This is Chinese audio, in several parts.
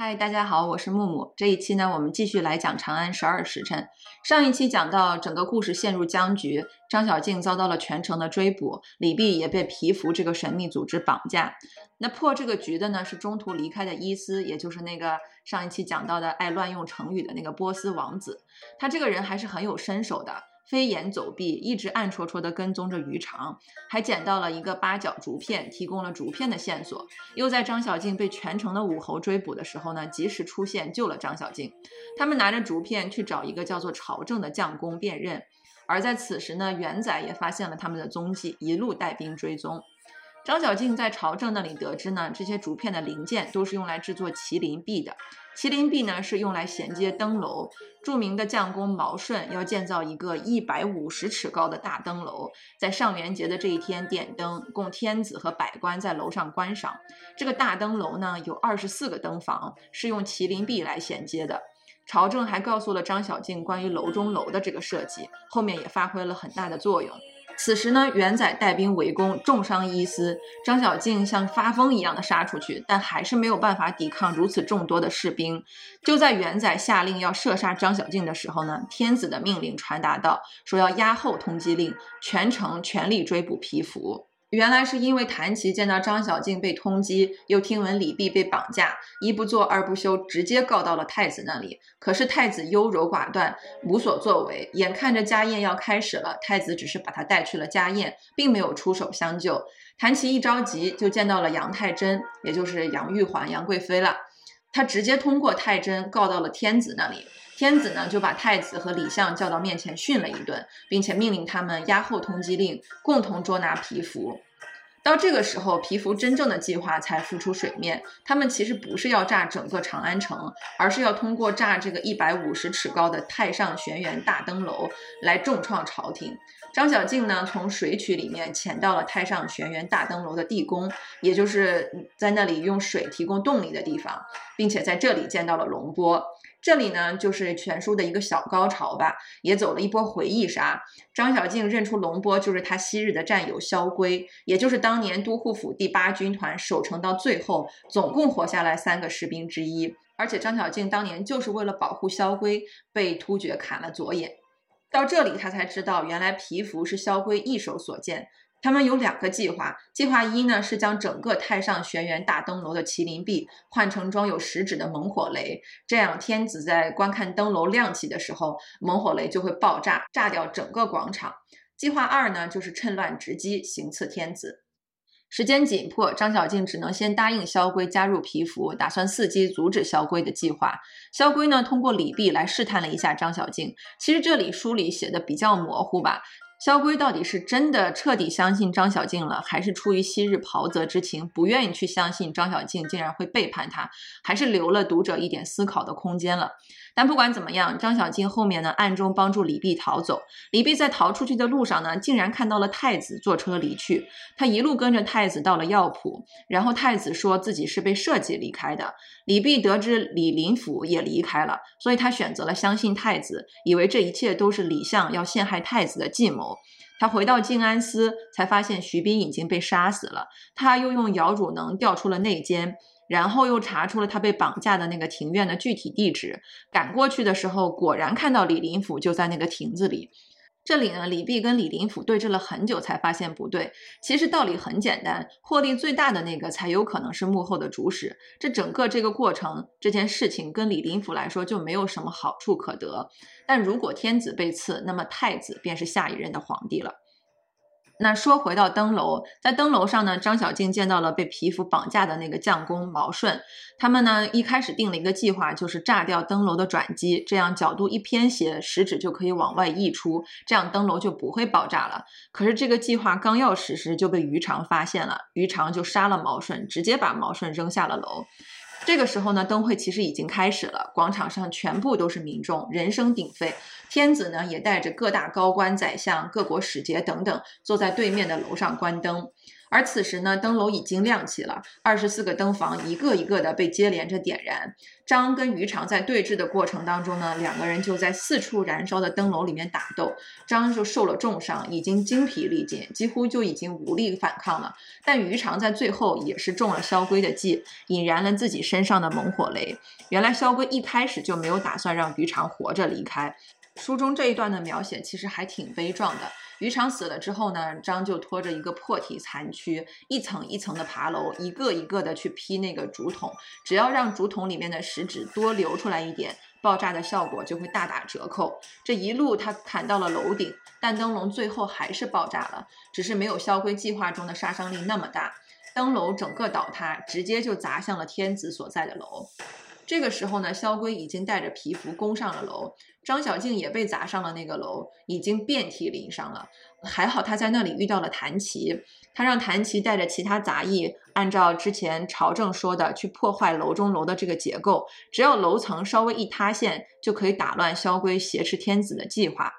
嗨，大家好，我是木木。这一期呢，我们继续来讲长安十二时辰。上一期讲到整个故事陷入僵局，张小敬遭到了全城的追捕，李泌也被皮肤这个神秘组织绑架。那破这个局的呢，是中途离开的伊斯，也就是那个上一期讲到的爱乱用成语的那个波斯王子。他这个人还是很有身手的。飞檐走壁，一直暗戳戳地跟踪着于长，还捡到了一个八角竹片，提供了竹片的线索。又在张小静被全城的武侯追捕的时候呢，及时出现救了张小静。他们拿着竹片去找一个叫做朝政的将工辨认。而在此时呢，元载也发现了他们的踪迹，一路带兵追踪。张小静在朝政那里得知呢，这些竹片的零件都是用来制作麒麟臂的。麒麟臂呢是用来衔接灯楼。著名的匠工毛顺要建造一个一百五十尺高的大灯楼，在上元节的这一天点灯，供天子和百官在楼上观赏。这个大灯楼呢有二十四个灯房，是用麒麟臂来衔接的。朝政还告诉了张小敬关于楼中楼的这个设计，后面也发挥了很大的作用。此时呢，元载带兵围攻，重伤伊斯。张小静像发疯一样的杀出去，但还是没有办法抵抗如此众多的士兵。就在元载下令要射杀张小静的时候呢，天子的命令传达到，说要压后通缉令，全城全力追捕皮福。原来是因为谭琪见到张小静被通缉，又听闻李泌被绑架，一不做二不休，直接告到了太子那里。可是太子优柔寡断，无所作为。眼看着家宴要开始了，太子只是把他带去了家宴，并没有出手相救。谭琪一着急，就见到了杨太真，也就是杨玉环、杨贵妃了。他直接通过太真告到了天子那里。天子呢就把太子和李相叫到面前训了一顿，并且命令他们押后通缉令，共同捉拿皮肤。到这个时候，皮肤真正的计划才浮出水面。他们其实不是要炸整个长安城，而是要通过炸这个一百五十尺高的太上玄元大灯楼来重创朝廷。张小敬呢，从水曲里面潜到了太上玄元大灯楼的地宫，也就是在那里用水提供动力的地方，并且在这里见到了龙波。这里呢，就是全书的一个小高潮吧，也走了一波回忆杀。张小敬认出龙波就是他昔日的战友萧规，也就是当年都护府第八军团守城到最后，总共活下来三个士兵之一。而且张小敬当年就是为了保护萧规，被突厥砍了左眼。到这里，他才知道原来皮肤是萧规一手所建。他们有两个计划，计划一呢是将整个太上玄元大灯楼的麒麟臂换成装有食指的猛火雷，这样天子在观看灯楼亮起的时候，猛火雷就会爆炸，炸掉整个广场。计划二呢就是趁乱直击，行刺天子。时间紧迫，张小敬只能先答应萧规加入皮肤，打算伺机阻止萧规的计划。萧规呢通过李泌来试探了一下张小敬，其实这里书里写的比较模糊吧。萧规到底是真的彻底相信张小静了，还是出于昔日袍泽之情，不愿意去相信张小静竟然会背叛他，还是留了读者一点思考的空间了？但不管怎么样，张小静后面呢暗中帮助李泌逃走。李泌在逃出去的路上呢，竟然看到了太子坐车离去。他一路跟着太子到了药铺，然后太子说自己是被设计离开的。李泌得知李林甫也离开了，所以他选择了相信太子，以为这一切都是李相要陷害太子的计谋。他回到静安寺，才发现徐斌已经被杀死了。他又用姚汝能调出了内奸。然后又查出了他被绑架的那个庭院的具体地址，赶过去的时候，果然看到李林甫就在那个亭子里。这里呢，李泌跟李林甫对峙了很久，才发现不对。其实道理很简单，获利最大的那个才有可能是幕后的主使。这整个这个过程，这件事情跟李林甫来说就没有什么好处可得。但如果天子被刺，那么太子便是下一任的皇帝了。那说回到登楼，在登楼上呢，张小静见到了被皮肤绑架的那个匠工毛顺。他们呢一开始定了一个计划，就是炸掉登楼的转机，这样角度一偏斜，石纸就可以往外溢出，这样登楼就不会爆炸了。可是这个计划刚要实施，就被于长发现了，于长就杀了毛顺，直接把毛顺扔下了楼。这个时候呢，灯会其实已经开始了，广场上全部都是民众，人声鼎沸。天子呢，也带着各大高官、宰相、各国使节等等，坐在对面的楼上观灯。而此时呢，灯楼已经亮起了，二十四个灯房一个一个的被接连着点燃。张跟于常在对峙的过程当中呢，两个人就在四处燃烧的灯楼里面打斗。张就受了重伤，已经精疲力尽，几乎就已经无力反抗了。但于常在最后也是中了萧规的计，引燃了自己身上的猛火雷。原来萧规一开始就没有打算让于常活着离开。书中这一段的描写其实还挺悲壮的。于长死了之后呢，张就拖着一个破体残躯，一层一层的爬楼，一个一个的去劈那个竹筒。只要让竹筒里面的石纸多流出来一点，爆炸的效果就会大打折扣。这一路他砍到了楼顶，但灯笼最后还是爆炸了，只是没有萧规计划中的杀伤力那么大。灯楼整个倒塌，直接就砸向了天子所在的楼。这个时候呢，萧规已经带着皮符攻上了楼，张小静也被砸上了那个楼，已经遍体鳞伤了。还好他在那里遇到了谭琪，他让谭琪带着其他杂役，按照之前朝政说的去破坏楼中楼的这个结构，只要楼层稍微一塌陷，就可以打乱萧规挟持天子的计划。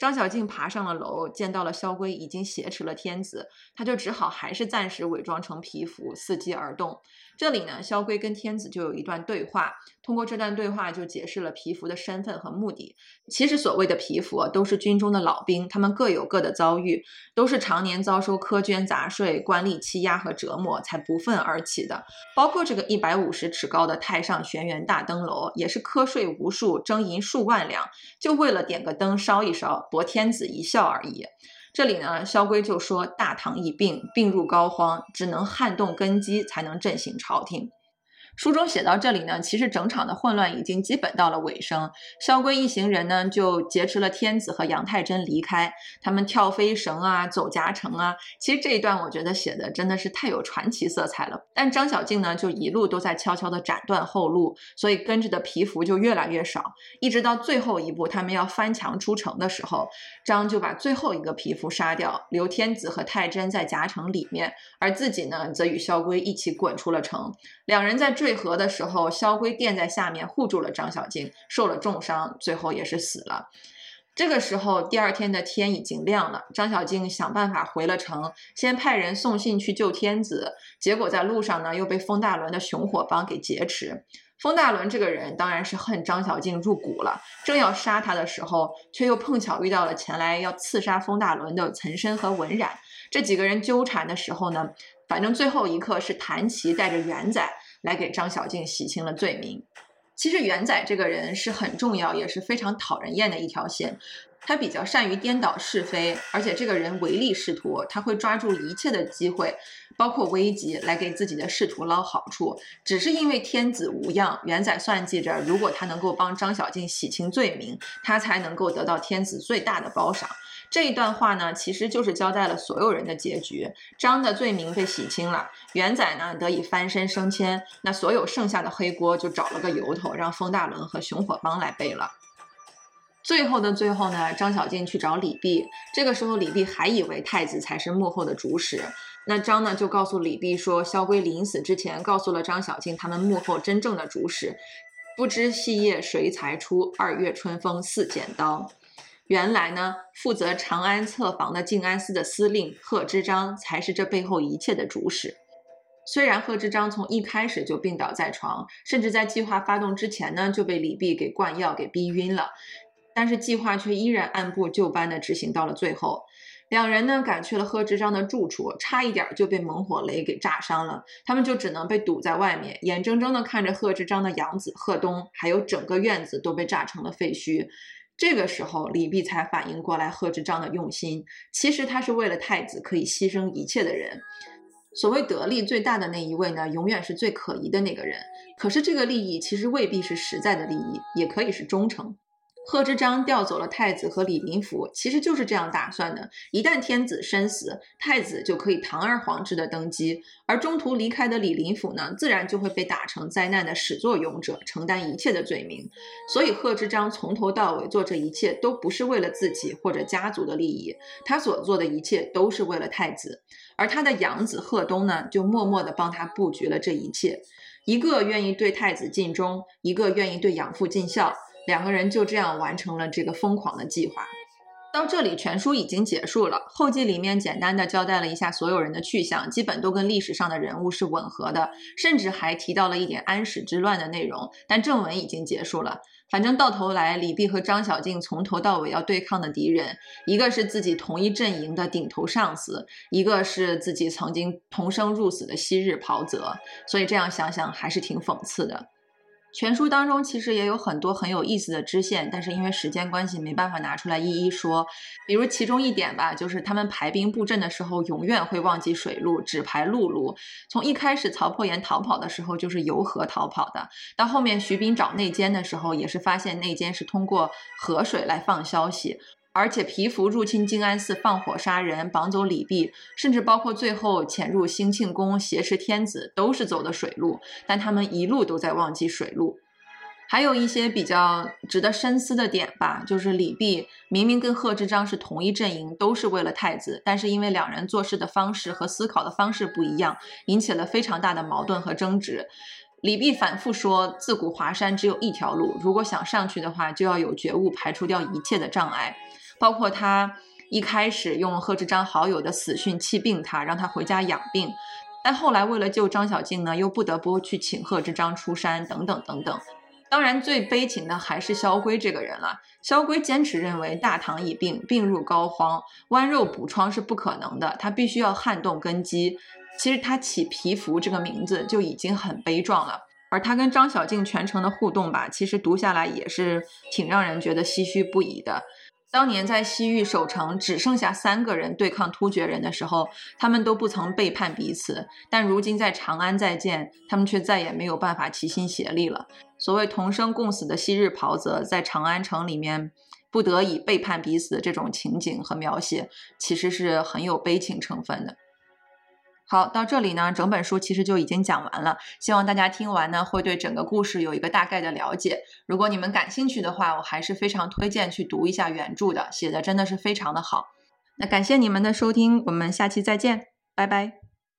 张小静爬上了楼，见到了萧规已经挟持了天子，他就只好还是暂时伪装成皮肤，伺机而动。这里呢，萧规跟天子就有一段对话，通过这段对话就解释了皮肤的身份和目的。其实所谓的皮肤都是军中的老兵，他们各有各的遭遇，都是常年遭受苛捐杂税、官吏欺压和折磨才不愤而起的。包括这个一百五十尺高的太上玄元大灯楼，也是瞌睡无数，征银数万两，就为了点个灯烧一烧，博天子一笑而已。这里呢，萧规就说：“大唐已病，病入膏肓，只能撼动根基，才能振兴朝廷。”书中写到这里呢，其实整场的混乱已经基本到了尾声。萧规一行人呢，就劫持了天子和杨太真离开。他们跳飞绳啊，走夹城啊。其实这一段我觉得写的真的是太有传奇色彩了。但张小静呢，就一路都在悄悄地斩断后路，所以跟着的皮肤就越来越少。一直到最后一步，他们要翻墙出城的时候，张就把最后一个皮肤杀掉，留天子和太真在夹城里面，而自己呢，则与萧规一起滚出了城。两人在坠河的时候，萧规垫在下面护住了张小静，受了重伤，最后也是死了。这个时候，第二天的天已经亮了，张小静想办法回了城，先派人送信去救天子，结果在路上呢又被封大伦的熊火帮给劫持。封大伦这个人当然是恨张小静入骨了，正要杀他的时候，却又碰巧遇到了前来要刺杀封大伦的岑参和文冉。这几个人纠缠的时候呢。反正最后一刻是谭琪带着元仔来给张小静洗清了罪名。其实元仔这个人是很重要，也是非常讨人厌的一条线。他比较善于颠倒是非，而且这个人唯利是图，他会抓住一切的机会，包括危机，来给自己的仕途捞好处。只是因为天子无恙，元载算计着，如果他能够帮张小静洗清罪名，他才能够得到天子最大的褒赏。这一段话呢，其实就是交代了所有人的结局。张的罪名被洗清了，元载呢得以翻身升迁，那所有剩下的黑锅就找了个由头，让封大伦和熊火帮来背了。最后的最后呢，张小静去找李泌，这个时候李泌还以为太子才是幕后的主使，那张呢就告诉李泌说，萧规临死之前告诉了张小静他们幕后真正的主使，不知细叶谁裁出，二月春风似剪刀。原来呢，负责长安侧防的静安司的司令贺知章才是这背后一切的主使。虽然贺知章从一开始就病倒在床，甚至在计划发动之前呢就被李泌给灌药给逼晕了，但是计划却依然按部就班的执行到了最后。两人呢赶去了贺知章的住处，差一点就被猛火雷给炸伤了，他们就只能被堵在外面，眼睁睁的看着贺知章的养子贺东，还有整个院子都被炸成了废墟。这个时候，李泌才反应过来贺知章的用心。其实他是为了太子可以牺牲一切的人。所谓得利最大的那一位呢，永远是最可疑的那个人。可是这个利益其实未必是实在的利益，也可以是忠诚。贺知章调走了太子和李林甫，其实就是这样打算的。一旦天子身死，太子就可以堂而皇之的登基，而中途离开的李林甫呢，自然就会被打成灾难的始作俑者，承担一切的罪名。所以贺知章从头到尾做这一切，都不是为了自己或者家族的利益，他所做的一切都是为了太子。而他的养子贺东呢，就默默地帮他布局了这一切，一个愿意对太子尽忠，一个愿意对养父尽孝。两个人就这样完成了这个疯狂的计划。到这里，全书已经结束了。后记里面简单的交代了一下所有人的去向，基本都跟历史上的人物是吻合的，甚至还提到了一点安史之乱的内容。但正文已经结束了。反正到头来，李泌和张小敬从头到尾要对抗的敌人，一个是自己同一阵营的顶头上司，一个是自己曾经同生入死的昔日袍泽。所以这样想想，还是挺讽刺的。全书当中其实也有很多很有意思的支线，但是因为时间关系没办法拿出来一一说。比如其中一点吧，就是他们排兵布阵的时候永远会忘记水路，只排陆路。从一开始曹破岩逃跑的时候就是游河逃跑的，到后面徐斌找内奸的时候也是发现内奸是通过河水来放消息。而且皮福入侵静安寺，放火杀人，绑走李泌，甚至包括最后潜入兴庆宫挟持天子，都是走的水路。但他们一路都在忘记水路。还有一些比较值得深思的点吧，就是李泌明明跟贺知章是同一阵营，都是为了太子，但是因为两人做事的方式和思考的方式不一样，引起了非常大的矛盾和争执。李泌反复说，自古华山只有一条路，如果想上去的话，就要有觉悟，排除掉一切的障碍。包括他一开始用贺知章好友的死讯气病他，让他回家养病，但后来为了救张小敬呢，又不得不去请贺知章出山，等等等等。当然，最悲情的还是萧规这个人了。萧规坚持认为大唐已病，病入膏肓，剜肉补疮是不可能的，他必须要撼动根基。其实他起皮肤这个名字就已经很悲壮了，而他跟张小静全程的互动吧，其实读下来也是挺让人觉得唏嘘不已的。当年在西域守城，只剩下三个人对抗突厥人的时候，他们都不曾背叛彼此。但如今在长安再见，他们却再也没有办法齐心协力了。所谓同生共死的昔日袍泽，在长安城里面不得已背叛彼此的这种情景和描写，其实是很有悲情成分的。好，到这里呢，整本书其实就已经讲完了。希望大家听完呢，会对整个故事有一个大概的了解。如果你们感兴趣的话，我还是非常推荐去读一下原著的，写的真的是非常的好。那感谢你们的收听，我们下期再见，拜拜。